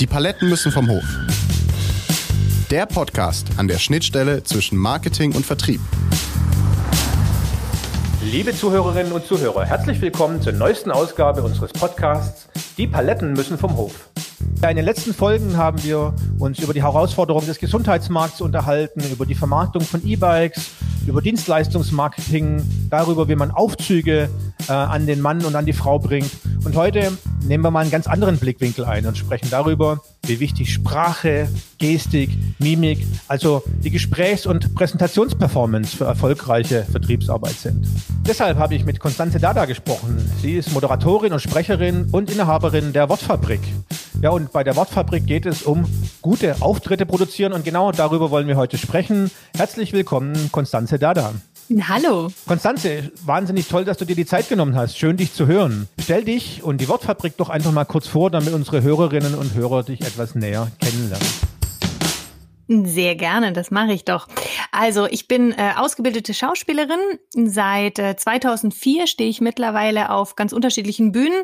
Die Paletten müssen vom Hof. Der Podcast an der Schnittstelle zwischen Marketing und Vertrieb. Liebe Zuhörerinnen und Zuhörer, herzlich willkommen zur neuesten Ausgabe unseres Podcasts Die Paletten müssen vom Hof. In den letzten Folgen haben wir uns über die Herausforderungen des Gesundheitsmarkts unterhalten, über die Vermarktung von E-Bikes, über Dienstleistungsmarketing, darüber, wie man Aufzüge äh, an den Mann und an die Frau bringt. Und heute nehmen wir mal einen ganz anderen Blickwinkel ein und sprechen darüber, wie wichtig Sprache, Gestik, Mimik, also die Gesprächs- und Präsentationsperformance für erfolgreiche Vertriebsarbeit sind. Deshalb habe ich mit Konstanze Dada gesprochen. Sie ist Moderatorin und Sprecherin und Inhaberin der Wortfabrik. Ja, und bei der Wortfabrik geht es um gute Auftritte produzieren und genau darüber wollen wir heute sprechen. Herzlich willkommen, Konstanze Dada. Hallo. Konstanze, wahnsinnig toll, dass du dir die Zeit genommen hast. Schön, dich zu hören. Stell dich und die Wortfabrik doch einfach mal kurz vor, damit unsere Hörerinnen und Hörer dich etwas näher kennenlernen. Sehr gerne, das mache ich doch. Also ich bin äh, ausgebildete Schauspielerin. Seit äh, 2004 stehe ich mittlerweile auf ganz unterschiedlichen Bühnen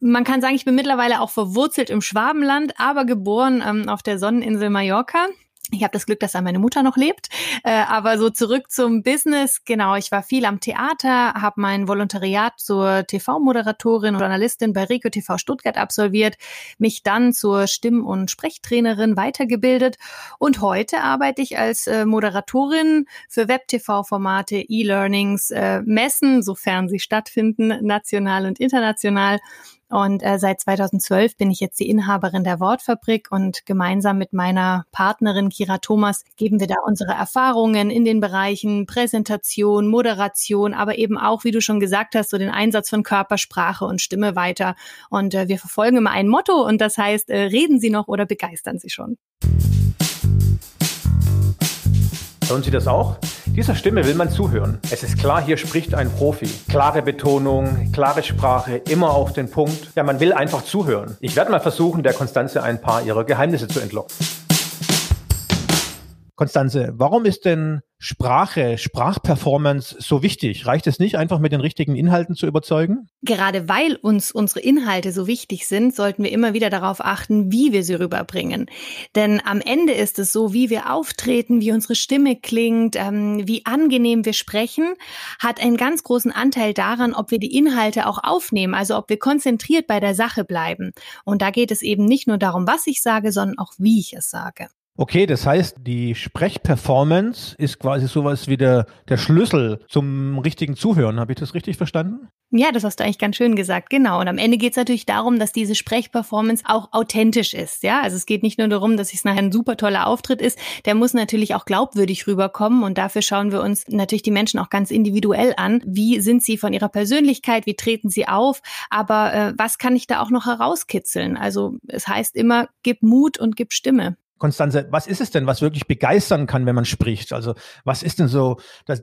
man kann sagen, ich bin mittlerweile auch verwurzelt im Schwabenland, aber geboren ähm, auf der Sonneninsel Mallorca. Ich habe das Glück, dass da meine Mutter noch lebt. Äh, aber so zurück zum Business. Genau, ich war viel am Theater, habe mein Volontariat zur TV-Moderatorin und Journalistin bei Regio TV Stuttgart absolviert, mich dann zur Stimm- und Sprechtrainerin weitergebildet und heute arbeite ich als äh, Moderatorin für Web-TV-Formate, E-Learnings, äh, Messen, sofern sie stattfinden, national und international und äh, seit 2012 bin ich jetzt die Inhaberin der Wortfabrik und gemeinsam mit meiner Partnerin Kira Thomas geben wir da unsere Erfahrungen in den Bereichen Präsentation, Moderation, aber eben auch, wie du schon gesagt hast, so den Einsatz von Körpersprache und Stimme weiter. Und äh, wir verfolgen immer ein Motto und das heißt, äh, reden Sie noch oder begeistern Sie schon. Hören Sie das auch? Dieser Stimme will man zuhören. Es ist klar, hier spricht ein Profi. Klare Betonung, klare Sprache, immer auf den Punkt. Ja, man will einfach zuhören. Ich werde mal versuchen, der Konstanze ein paar ihrer Geheimnisse zu entlocken. Konstanze, warum ist denn Sprache, Sprachperformance so wichtig? Reicht es nicht, einfach mit den richtigen Inhalten zu überzeugen? Gerade weil uns unsere Inhalte so wichtig sind, sollten wir immer wieder darauf achten, wie wir sie rüberbringen. Denn am Ende ist es so, wie wir auftreten, wie unsere Stimme klingt, ähm, wie angenehm wir sprechen, hat einen ganz großen Anteil daran, ob wir die Inhalte auch aufnehmen, also ob wir konzentriert bei der Sache bleiben. Und da geht es eben nicht nur darum, was ich sage, sondern auch, wie ich es sage. Okay, das heißt, die Sprechperformance ist quasi sowas wie der, der Schlüssel zum richtigen Zuhören. Habe ich das richtig verstanden? Ja, das hast du eigentlich ganz schön gesagt, genau. Und am Ende geht es natürlich darum, dass diese Sprechperformance auch authentisch ist. Ja, also es geht nicht nur darum, dass es nachher ein super toller Auftritt ist, der muss natürlich auch glaubwürdig rüberkommen. Und dafür schauen wir uns natürlich die Menschen auch ganz individuell an. Wie sind sie von ihrer Persönlichkeit? Wie treten sie auf? Aber äh, was kann ich da auch noch herauskitzeln? Also es heißt immer, gib Mut und gib Stimme. Konstanze, was ist es denn, was wirklich begeistern kann, wenn man spricht? Also was ist denn so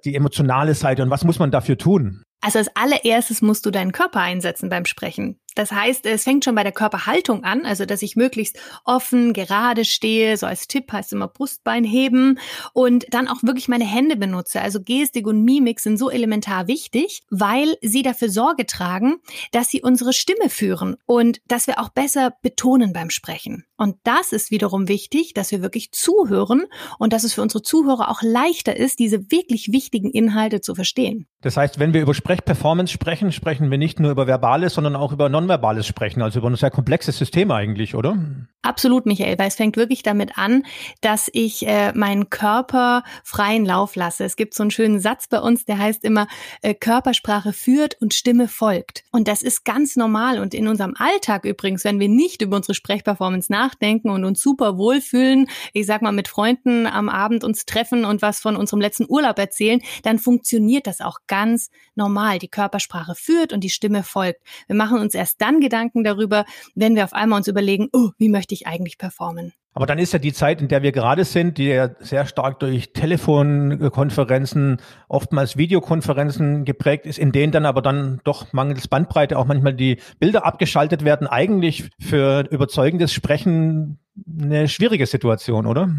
die emotionale Seite und was muss man dafür tun? Also als allererstes musst du deinen Körper einsetzen beim Sprechen. Das heißt, es fängt schon bei der Körperhaltung an, also dass ich möglichst offen, gerade stehe, so als Tipp heißt immer Brustbein heben und dann auch wirklich meine Hände benutze. Also Gestik und Mimik sind so elementar wichtig, weil sie dafür Sorge tragen, dass sie unsere Stimme führen und dass wir auch besser betonen beim Sprechen. Und das ist wiederum wichtig, dass wir wirklich zuhören und dass es für unsere Zuhörer auch leichter ist, diese wirklich wichtigen Inhalte zu verstehen. Das heißt, wenn wir über Sprechperformance sprechen, sprechen wir nicht nur über Verbales, sondern auch über nonverbales Sprechen, also über ein sehr komplexes System eigentlich, oder? Absolut, Michael, weil es fängt wirklich damit an, dass ich äh, meinen Körper freien Lauf lasse. Es gibt so einen schönen Satz bei uns, der heißt immer, äh, Körpersprache führt und Stimme folgt. Und das ist ganz normal. Und in unserem Alltag übrigens, wenn wir nicht über unsere Sprechperformance nachdenken und uns super wohlfühlen, ich sag mal mit Freunden am Abend uns treffen und was von unserem letzten Urlaub erzählen, dann funktioniert das auch ganz normal. Die Körpersprache führt und die Stimme folgt. Wir machen uns erst dann Gedanken darüber, wenn wir auf einmal uns überlegen, oh, wie möchte ich eigentlich performen? Aber dann ist ja die Zeit, in der wir gerade sind, die ja sehr stark durch Telefonkonferenzen, oftmals Videokonferenzen geprägt ist, in denen dann aber dann doch mangels Bandbreite auch manchmal die Bilder abgeschaltet werden, eigentlich für überzeugendes Sprechen eine schwierige Situation, oder?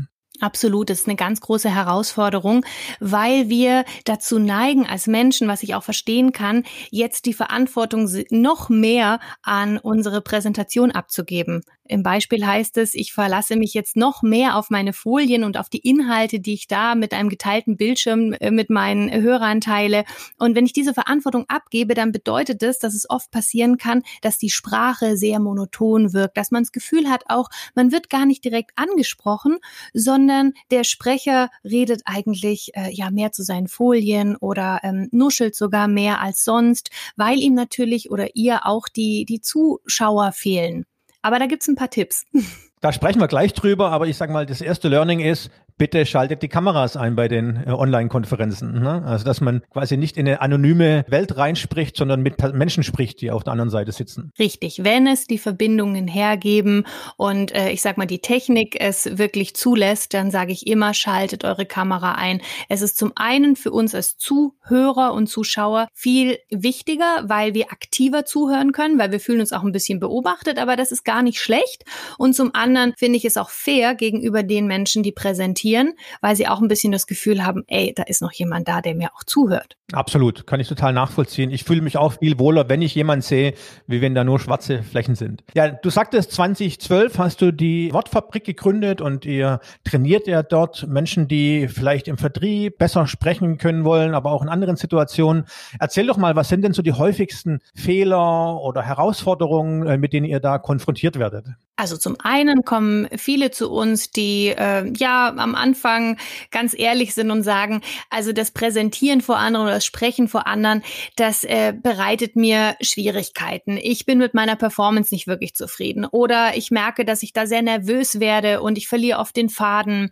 Absolut, das ist eine ganz große Herausforderung, weil wir dazu neigen als Menschen, was ich auch verstehen kann, jetzt die Verantwortung noch mehr an unsere Präsentation abzugeben. Im Beispiel heißt es, ich verlasse mich jetzt noch mehr auf meine Folien und auf die Inhalte, die ich da mit einem geteilten Bildschirm äh, mit meinen Hörern teile. Und wenn ich diese Verantwortung abgebe, dann bedeutet das, dass es oft passieren kann, dass die Sprache sehr monoton wirkt, dass man das Gefühl hat auch, man wird gar nicht direkt angesprochen, sondern der Sprecher redet eigentlich äh, ja mehr zu seinen Folien oder ähm, nuschelt sogar mehr als sonst, weil ihm natürlich oder ihr auch die, die Zuschauer fehlen. Aber da gibt's ein paar Tipps. Da sprechen wir gleich drüber, aber ich sage mal, das erste Learning ist, bitte schaltet die Kameras ein bei den äh, Online-Konferenzen. Ne? Also dass man quasi nicht in eine anonyme Welt reinspricht, sondern mit Menschen spricht, die auf der anderen Seite sitzen. Richtig, wenn es die Verbindungen hergeben und äh, ich sag mal die Technik es wirklich zulässt, dann sage ich immer, schaltet eure Kamera ein. Es ist zum einen für uns als Zuhörer und Zuschauer viel wichtiger, weil wir aktiver zuhören können, weil wir fühlen uns auch ein bisschen beobachtet, aber das ist gar nicht schlecht. Und zum anderen finde ich es auch fair gegenüber den Menschen, die präsentieren präsentieren, weil sie auch ein bisschen das Gefühl haben, ey, da ist noch jemand da, der mir auch zuhört. Absolut, kann ich total nachvollziehen. Ich fühle mich auch viel wohler, wenn ich jemanden sehe, wie wenn da nur schwarze Flächen sind. Ja, du sagtest, 2012 hast du die Wortfabrik gegründet und ihr trainiert ja dort Menschen, die vielleicht im Vertrieb besser sprechen können wollen, aber auch in anderen Situationen. Erzähl doch mal, was sind denn so die häufigsten Fehler oder Herausforderungen, äh, mit denen ihr da konfrontiert werdet? Also zum einen kommen viele zu uns, die äh, ja am Anfang ganz ehrlich sind und sagen, also das Präsentieren vor anderen oder das Sprechen vor anderen, das äh, bereitet mir Schwierigkeiten. Ich bin mit meiner Performance nicht wirklich zufrieden oder ich merke, dass ich da sehr nervös werde und ich verliere oft den Faden.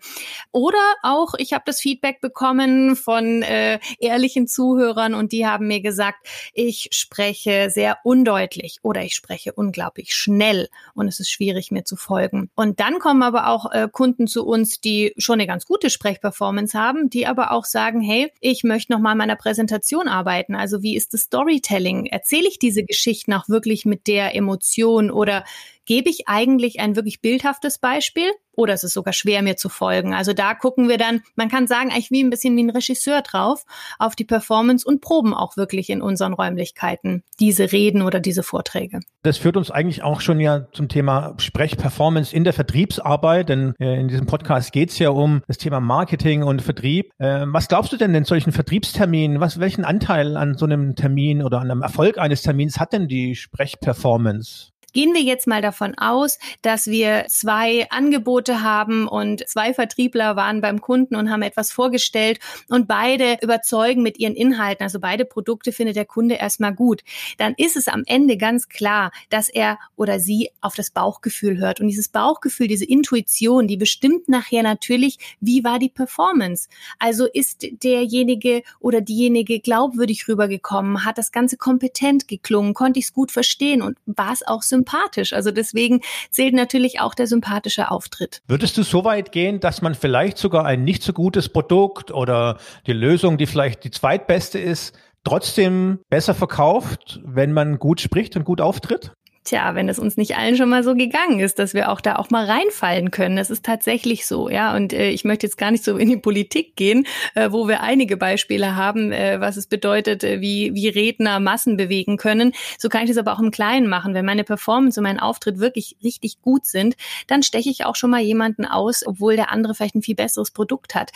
Oder auch, ich habe das Feedback bekommen von äh, ehrlichen Zuhörern und die haben mir gesagt, ich spreche sehr undeutlich oder ich spreche unglaublich schnell und es ist schwierig schwierig mir zu folgen. Und dann kommen aber auch äh, Kunden zu uns, die schon eine ganz gute Sprechperformance haben, die aber auch sagen, hey, ich möchte noch mal meiner Präsentation arbeiten. Also wie ist das Storytelling? Erzähle ich diese Geschichten auch wirklich mit der Emotion oder gebe ich eigentlich ein wirklich bildhaftes Beispiel oder ist es sogar schwer, mir zu folgen? Also da gucken wir dann, man kann sagen, eigentlich wie ein bisschen wie ein Regisseur drauf, auf die Performance und proben auch wirklich in unseren Räumlichkeiten diese Reden oder diese Vorträge. Das führt uns eigentlich auch schon ja zum Thema Sprechperformance in der Vertriebsarbeit, denn äh, in diesem Podcast geht es ja um das Thema Marketing und Vertrieb. Äh, was glaubst du denn in solchen Vertriebsterminen? Was, welchen Anteil an so einem Termin oder an einem Erfolg eines Termins hat denn die Sprechperformance? Gehen wir jetzt mal davon aus, dass wir zwei Angebote haben und zwei Vertriebler waren beim Kunden und haben etwas vorgestellt und beide überzeugen mit ihren Inhalten, also beide Produkte findet der Kunde erstmal gut. Dann ist es am Ende ganz klar, dass er oder sie auf das Bauchgefühl hört. Und dieses Bauchgefühl, diese Intuition, die bestimmt nachher natürlich, wie war die Performance. Also ist derjenige oder diejenige glaubwürdig rübergekommen, hat das Ganze kompetent geklungen, konnte ich es gut verstehen und war es auch sympathisch sympathisch. Also deswegen zählt natürlich auch der sympathische Auftritt. Würdest du so weit gehen, dass man vielleicht sogar ein nicht so gutes Produkt oder die Lösung, die vielleicht die zweitbeste ist, trotzdem besser verkauft, wenn man gut spricht und gut auftritt? Tja, wenn es uns nicht allen schon mal so gegangen ist, dass wir auch da auch mal reinfallen können. Das ist tatsächlich so, ja. Und äh, ich möchte jetzt gar nicht so in die Politik gehen, äh, wo wir einige Beispiele haben, äh, was es bedeutet, äh, wie, wie Redner Massen bewegen können. So kann ich das aber auch im Kleinen machen. Wenn meine Performance und mein Auftritt wirklich richtig gut sind, dann steche ich auch schon mal jemanden aus, obwohl der andere vielleicht ein viel besseres Produkt hat.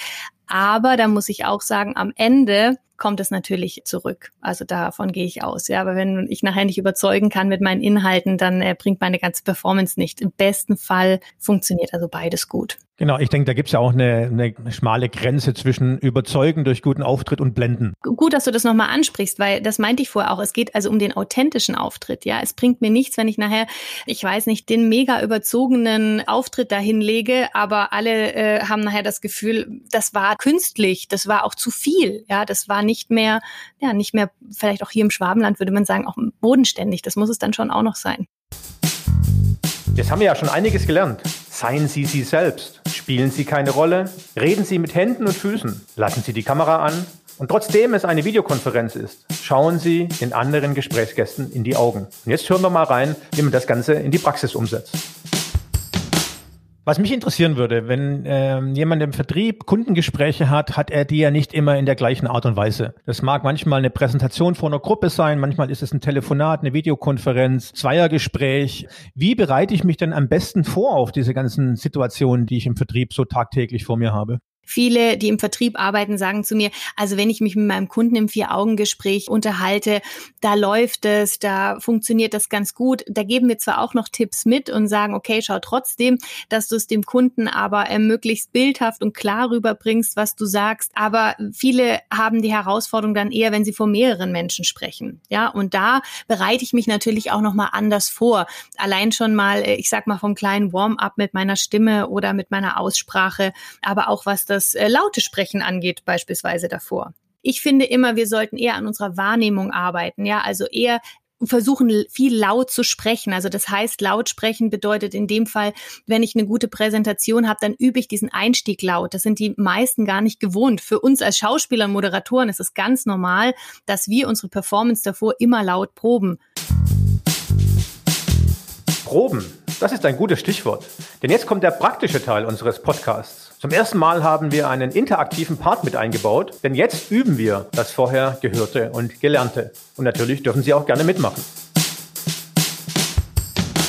Aber da muss ich auch sagen, am Ende kommt es natürlich zurück. Also davon gehe ich aus. Ja, aber wenn ich nachher nicht überzeugen kann mit meinen Inhalten, dann äh, bringt meine ganze Performance nicht. Im besten Fall funktioniert also beides gut. Genau, ich denke, da gibt's ja auch eine, eine schmale Grenze zwischen Überzeugen durch guten Auftritt und Blenden. Gut, dass du das nochmal ansprichst, weil das meinte ich vorher auch. Es geht also um den authentischen Auftritt. Ja, es bringt mir nichts, wenn ich nachher, ich weiß nicht, den mega überzogenen Auftritt dahin lege, aber alle äh, haben nachher das Gefühl, das war künstlich, das war auch zu viel. Ja, das war nicht mehr, ja, nicht mehr, vielleicht auch hier im Schwabenland würde man sagen, auch bodenständig. Das muss es dann schon auch noch sein. Jetzt haben wir ja schon einiges gelernt. Seien Sie Sie selbst. Spielen Sie keine Rolle. Reden Sie mit Händen und Füßen. Lassen Sie die Kamera an. Und trotzdem es eine Videokonferenz ist, schauen Sie den anderen Gesprächsgästen in die Augen. Und jetzt hören wir mal rein, wie man das Ganze in die Praxis umsetzt. Was mich interessieren würde, wenn ähm, jemand im Vertrieb Kundengespräche hat, hat er die ja nicht immer in der gleichen Art und Weise. Das mag manchmal eine Präsentation vor einer Gruppe sein, manchmal ist es ein Telefonat, eine Videokonferenz, Zweiergespräch. Wie bereite ich mich denn am besten vor auf diese ganzen Situationen, die ich im Vertrieb so tagtäglich vor mir habe? Viele, die im Vertrieb arbeiten, sagen zu mir, also wenn ich mich mit meinem Kunden im Vier-Augen-Gespräch unterhalte, da läuft es, da funktioniert das ganz gut. Da geben wir zwar auch noch Tipps mit und sagen, okay, schau trotzdem, dass du es dem Kunden aber äh, möglichst bildhaft und klar rüberbringst, was du sagst. Aber viele haben die Herausforderung dann eher, wenn sie vor mehreren Menschen sprechen. Ja, und da bereite ich mich natürlich auch nochmal anders vor. Allein schon mal, äh, ich sag mal, vom kleinen Warm-up mit meiner Stimme oder mit meiner Aussprache, aber auch was das äh, laute Sprechen angeht, beispielsweise davor. Ich finde immer, wir sollten eher an unserer Wahrnehmung arbeiten, ja, also eher versuchen viel laut zu sprechen. Also das heißt, laut sprechen bedeutet in dem Fall, wenn ich eine gute Präsentation habe, dann übe ich diesen Einstieg laut. Das sind die meisten gar nicht gewohnt. Für uns als Schauspieler und Moderatoren ist es ganz normal, dass wir unsere Performance davor immer laut proben. Proben, das ist ein gutes Stichwort. Denn jetzt kommt der praktische Teil unseres Podcasts. Zum ersten Mal haben wir einen interaktiven Part mit eingebaut, denn jetzt üben wir das vorher Gehörte und Gelernte. Und natürlich dürfen Sie auch gerne mitmachen.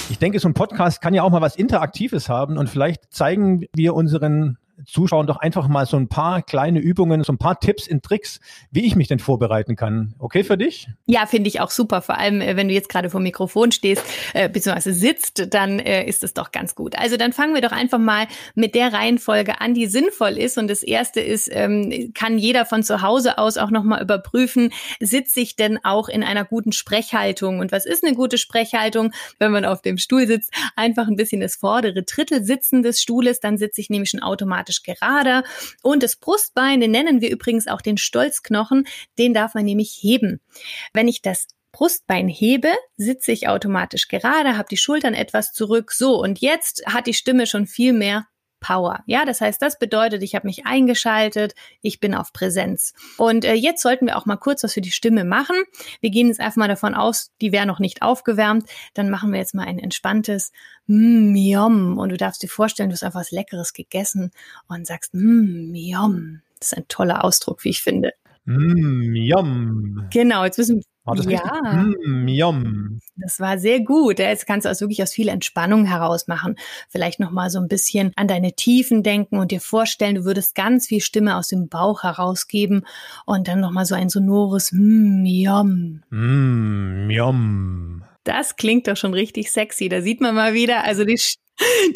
Ich denke, so ein Podcast kann ja auch mal was Interaktives haben und vielleicht zeigen wir unseren Zuschauern doch einfach mal so ein paar kleine Übungen, so ein paar Tipps und Tricks, wie ich mich denn vorbereiten kann. Okay für dich? Ja, finde ich auch super. Vor allem, äh, wenn du jetzt gerade vor dem Mikrofon stehst, äh, beziehungsweise sitzt, dann äh, ist es doch ganz gut. Also dann fangen wir doch einfach mal mit der Reihenfolge an, die sinnvoll ist. Und das erste ist, ähm, kann jeder von zu Hause aus auch nochmal überprüfen, sitze ich denn auch in einer guten Sprechhaltung? Und was ist eine gute Sprechhaltung? Wenn man auf dem Stuhl sitzt, einfach ein bisschen das vordere Drittel sitzen des Stuhles, dann sitze ich nämlich schon automatisch automatisch gerade. Und das Brustbein, den nennen wir übrigens auch den Stolzknochen, den darf man nämlich heben. Wenn ich das Brustbein hebe, sitze ich automatisch gerade, habe die Schultern etwas zurück. So, und jetzt hat die Stimme schon viel mehr Power. Ja, das heißt, das bedeutet, ich habe mich eingeschaltet, ich bin auf Präsenz. Und äh, jetzt sollten wir auch mal kurz was für die Stimme machen. Wir gehen jetzt einfach mal davon aus, die wäre noch nicht aufgewärmt. Dann machen wir jetzt mal ein entspanntes mm, Yum. Und du darfst dir vorstellen, du hast einfach was Leckeres gegessen und sagst mm, Yum. Das ist ein toller Ausdruck, wie ich finde. Mm, yum. Genau, jetzt müssen war das ja. Mm, yum. Das war sehr gut. Jetzt kannst du also wirklich aus viel Entspannung heraus machen. Vielleicht noch mal so ein bisschen an deine Tiefen denken und dir vorstellen, du würdest ganz viel Stimme aus dem Bauch herausgeben und dann noch mal so ein sonores mm, yum. Mm, yum. Das klingt doch schon richtig sexy. Da sieht man mal wieder, also die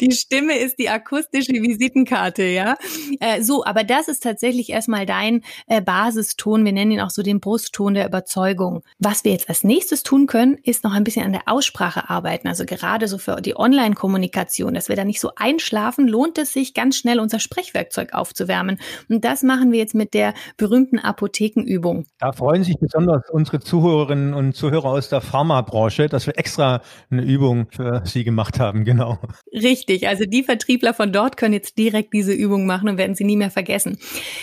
die Stimme ist die akustische Visitenkarte, ja. Äh, so, aber das ist tatsächlich erstmal dein äh, Basiston. Wir nennen ihn auch so den Brustton der Überzeugung. Was wir jetzt als nächstes tun können, ist noch ein bisschen an der Aussprache arbeiten. Also gerade so für die Online-Kommunikation, dass wir da nicht so einschlafen, lohnt es sich ganz schnell unser Sprechwerkzeug aufzuwärmen. Und das machen wir jetzt mit der berühmten Apothekenübung. Da freuen sich besonders unsere Zuhörerinnen und Zuhörer aus der Pharmabranche, dass wir extra eine Übung für sie gemacht haben, genau. Richtig, also die Vertriebler von dort können jetzt direkt diese Übung machen und werden sie nie mehr vergessen.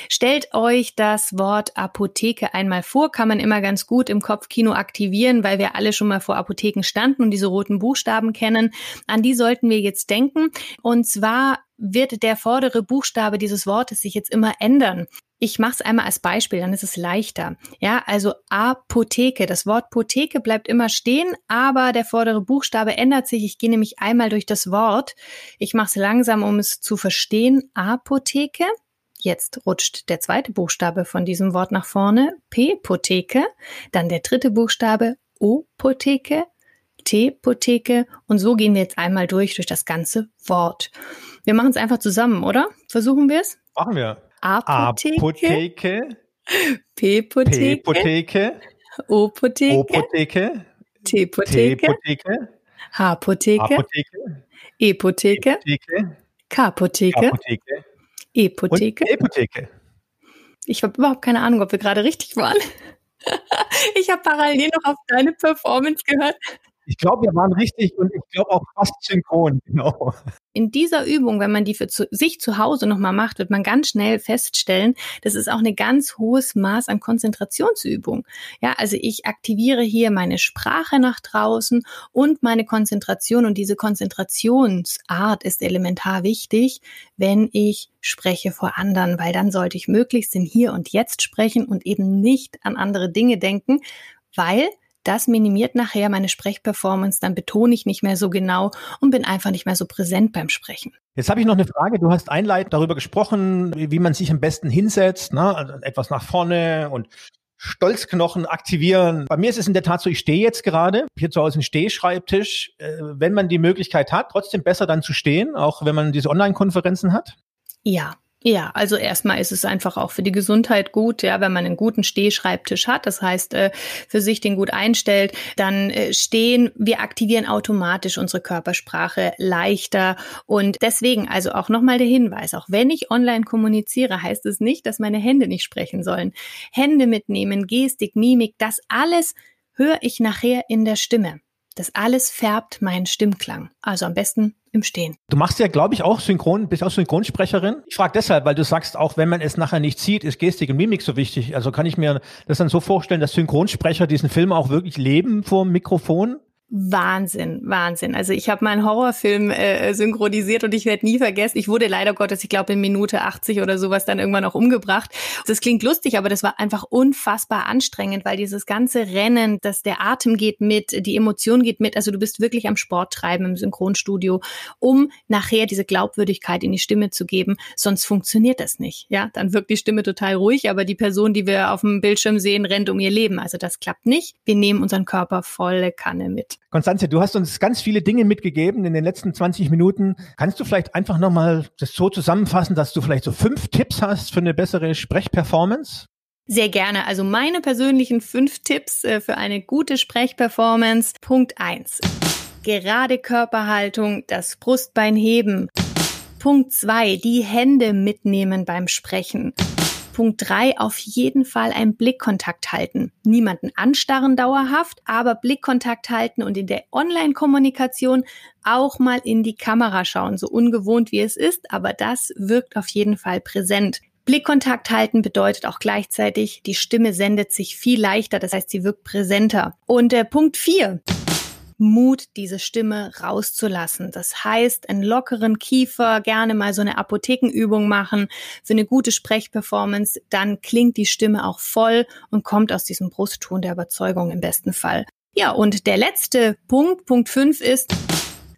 Stellt euch das Wort Apotheke einmal vor, kann man immer ganz gut im Kopfkino aktivieren, weil wir alle schon mal vor Apotheken standen und diese roten Buchstaben kennen. An die sollten wir jetzt denken. Und zwar wird der vordere Buchstabe dieses Wortes sich jetzt immer ändern. Ich mache es einmal als Beispiel, dann ist es leichter. Ja, also Apotheke. Das Wort Potheke bleibt immer stehen, aber der vordere Buchstabe ändert sich. Ich gehe nämlich einmal durch das Wort. Ich mache es langsam, um es zu verstehen. Apotheke. Jetzt rutscht der zweite Buchstabe von diesem Wort nach vorne. P-Potheke. Dann der dritte Buchstabe O-Potheke. T-Potheke. Und so gehen wir jetzt einmal durch, durch das ganze Wort. Wir machen es einfach zusammen, oder? Versuchen wir es? Machen wir. Apotheke. Apotheke. P-Potheke. P-Potheke. O-Potheke. O-Potheke. T-Potheke. H-Potheke. Apotheke. E-Potheke. Apotheke. K-Potheke. Apotheke. E-Potheke. E-Potheke. Ich habe überhaupt keine Ahnung, ob wir gerade richtig waren. Ich habe parallel noch auf deine Performance gehört. Ich glaube, wir waren richtig und ich glaube auch fast synchron, genau. In dieser Übung, wenn man die für zu, sich zu Hause nochmal macht, wird man ganz schnell feststellen, das ist auch ein ganz hohes Maß an Konzentrationsübung. Ja, also ich aktiviere hier meine Sprache nach draußen und meine Konzentration und diese Konzentrationsart ist elementar wichtig, wenn ich spreche vor anderen, weil dann sollte ich möglichst in Hier und Jetzt sprechen und eben nicht an andere Dinge denken, weil das minimiert nachher meine Sprechperformance, dann betone ich nicht mehr so genau und bin einfach nicht mehr so präsent beim Sprechen. Jetzt habe ich noch eine Frage. Du hast einleitend darüber gesprochen, wie man sich am besten hinsetzt, ne? Also etwas nach vorne und Stolzknochen aktivieren. Bei mir ist es in der Tat so, ich stehe jetzt gerade hier zu Hause einen Stehschreibtisch. Äh, wenn man die Möglichkeit hat, trotzdem besser dann zu stehen, auch wenn man diese Online-Konferenzen hat? Ja, ja, also erstmal ist es einfach auch für die Gesundheit gut, ja, wenn man einen guten Stehschreibtisch hat, das heißt, äh, für sich den gut einstellt, dann äh, stehen, wir aktivieren automatisch unsere Körpersprache leichter und deswegen also auch nochmal der Hinweis, auch wenn ich online kommuniziere, heißt es nicht, dass meine Hände nicht sprechen sollen. Hände mitnehmen, Gestik, Mimik, das alles höre ich nachher in der Stimme. Das alles färbt meinen Stimmklang. Also am besten im Stehen. Du machst ja, glaube ich, auch Synchron, bist auch Synchronsprecherin. Ich frage deshalb, weil du sagst, auch wenn man es nachher nicht sieht, ist Gestik und Mimik so wichtig. Also kann ich mir das dann so vorstellen, dass Synchronsprecher diesen Film auch wirklich leben vor dem Mikrofon? Wahnsinn, Wahnsinn. Also ich habe meinen Horrorfilm äh, synchronisiert und ich werde nie vergessen, ich wurde leider Gottes, ich glaube in Minute 80 oder sowas dann irgendwann auch umgebracht. Das klingt lustig, aber das war einfach unfassbar anstrengend, weil dieses ganze Rennen, dass der Atem geht mit, die Emotion geht mit, also du bist wirklich am Sport treiben im Synchronstudio, um nachher diese Glaubwürdigkeit in die Stimme zu geben, sonst funktioniert das nicht. Ja, dann wirkt die Stimme total ruhig, aber die Person, die wir auf dem Bildschirm sehen, rennt um ihr Leben. Also das klappt nicht. Wir nehmen unseren Körper volle Kanne mit. Konstanze, du hast uns ganz viele Dinge mitgegeben in den letzten 20 Minuten. Kannst du vielleicht einfach nochmal das so zusammenfassen, dass du vielleicht so fünf Tipps hast für eine bessere Sprechperformance? Sehr gerne. Also meine persönlichen fünf Tipps äh, für eine gute Sprechperformance. Punkt eins: Gerade Körperhaltung, das Brustbein heben. Punkt zwei: Die Hände mitnehmen beim Sprechen. Punkt drei auf jeden Fall einen Blickkontakt halten. Niemanden anstarren dauerhaft, aber Blickkontakt halten und in der Online-Kommunikation auch mal in die Kamera schauen. So ungewohnt wie es ist, aber das wirkt auf jeden Fall präsent. Blickkontakt halten bedeutet auch gleichzeitig, die Stimme sendet sich viel leichter, das heißt, sie wirkt präsenter. Und äh, Punkt vier Mut, diese Stimme rauszulassen. Das heißt, einen lockeren Kiefer, gerne mal so eine Apothekenübung machen für eine gute Sprechperformance. Dann klingt die Stimme auch voll und kommt aus diesem Brustton der Überzeugung im besten Fall. Ja, und der letzte Punkt, Punkt fünf ist,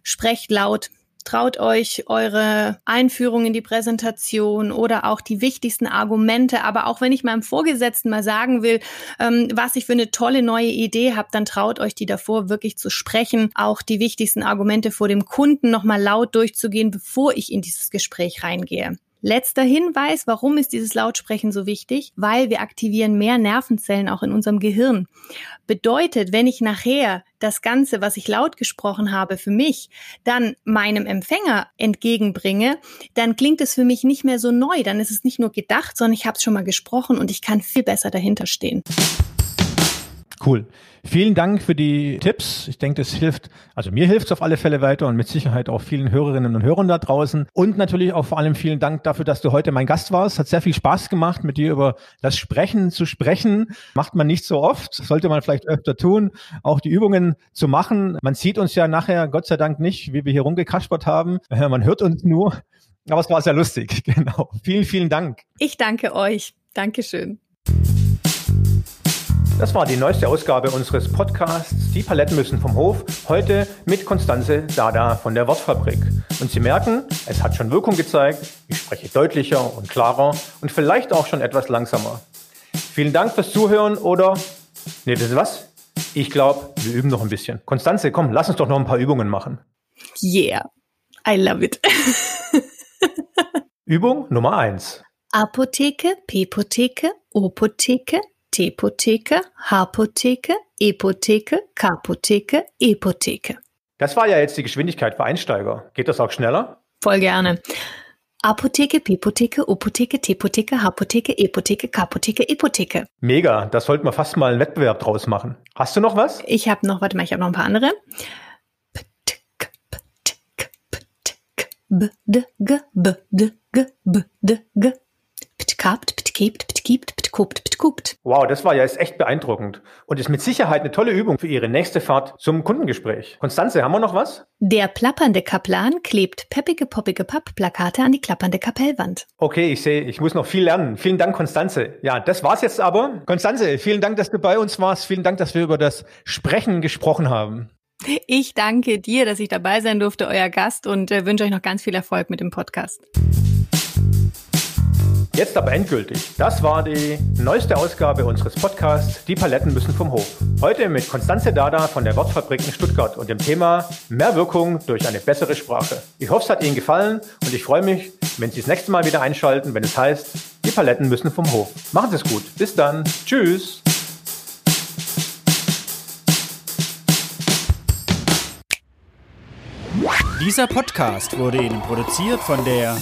sprecht laut, Traut euch eure Einführung in die Präsentation oder auch die wichtigsten Argumente. Aber auch wenn ich meinem Vorgesetzten mal sagen will, ähm, was ich für eine tolle neue Idee habe, dann traut euch die davor wirklich zu sprechen, auch die wichtigsten Argumente vor dem Kunden nochmal laut durchzugehen, bevor ich in dieses Gespräch reingehe. Letzter Hinweis, warum ist dieses Lautsprechen so wichtig? Weil wir aktivieren mehr Nervenzellen auch in unserem Gehirn. Bedeutet, wenn ich nachher das Ganze, was ich laut gesprochen habe, für mich dann meinem Empfänger entgegenbringe, dann klingt es für mich nicht mehr so neu. Dann ist es nicht nur gedacht, sondern ich habe es schon mal gesprochen und ich kann viel besser dahinter stehen. Cool. Vielen Dank für die Tipps. Ich denke, das hilft, also mir hilft es auf alle Fälle weiter und mit Sicherheit auch vielen Hörerinnen und Hörern da draußen. Und natürlich auch vor allem vielen Dank dafür, dass du heute mein Gast warst. Hat sehr viel Spaß gemacht, mit dir über das Sprechen zu sprechen. Macht man nicht so oft. Sollte man vielleicht öfter tun, auch die Übungen zu machen. Man sieht uns ja nachher, Gott sei Dank nicht, wie wir hier rumgekaspert haben. Man hört uns nur. Aber es war sehr lustig. Genau. Vielen, vielen Dank. Ich danke euch. Dankeschön. Das war die neueste Ausgabe unseres Podcasts Die Paletten müssen vom Hof. Heute mit Konstanze Dada von der Wortfabrik. Und Sie merken, es hat schon Wirkung gezeigt. Ich spreche deutlicher und klarer und vielleicht auch schon etwas langsamer. Vielen Dank fürs Zuhören oder, nee, das ist was? Ich glaube, wir üben noch ein bisschen. Konstanze, komm, lass uns doch noch ein paar Übungen machen. Yeah, I love it. Übung Nummer eins. Apotheke, Pepotheke, Opotheke, T-Potheke, H-Potheke, E-Potheke, K-Potheke, E-Potheke. Das war ja jetzt die Geschwindigkeit für Einsteiger. Geht das auch schneller? Voll gerne. Apotheke, Pipotheke, Opotheke, Tepotheke, Hapotheke, Epotheke, Kapotheke, Epotheke. Mega, das sollten wir fast mal einen Wettbewerb draus machen. Hast du noch was? Ich habe noch, warte mal, ich habe noch ein paar andere. B, d, g, b, d, g, b, d, g. Ptkapt, ptkept, ptkept, ptkopt, ptkupt. Wow, das war ja jetzt echt beeindruckend und ist mit Sicherheit eine tolle Übung für Ihre nächste Fahrt zum Kundengespräch. Konstanze, haben wir noch was? Der plappernde Kaplan klebt peppige, poppige Papp-Plakate an die klappernde Kapellwand. Okay, ich sehe, ich muss noch viel lernen. Vielen Dank, Konstanze. Ja, das war's jetzt aber. Konstanze, vielen Dank, dass du bei uns warst. Vielen Dank, dass wir über das Sprechen gesprochen haben. Ich danke dir, dass ich dabei sein durfte, euer Gast, und äh, wünsche euch noch ganz viel Erfolg mit dem Podcast. Jetzt aber endgültig. Das war die neueste Ausgabe unseres Podcasts Die Paletten müssen vom Hof. Heute mit Konstanze Dada von der Wortfabrik in Stuttgart und dem Thema Mehr Wirkung durch eine bessere Sprache. Ich hoffe, es hat Ihnen gefallen und ich freue mich, wenn Sie das nächste Mal wieder einschalten, wenn es heißt Die Paletten müssen vom Hof. Machen Sie es gut. Bis dann. Tschüss. Dieser Podcast wurde Ihnen produziert von der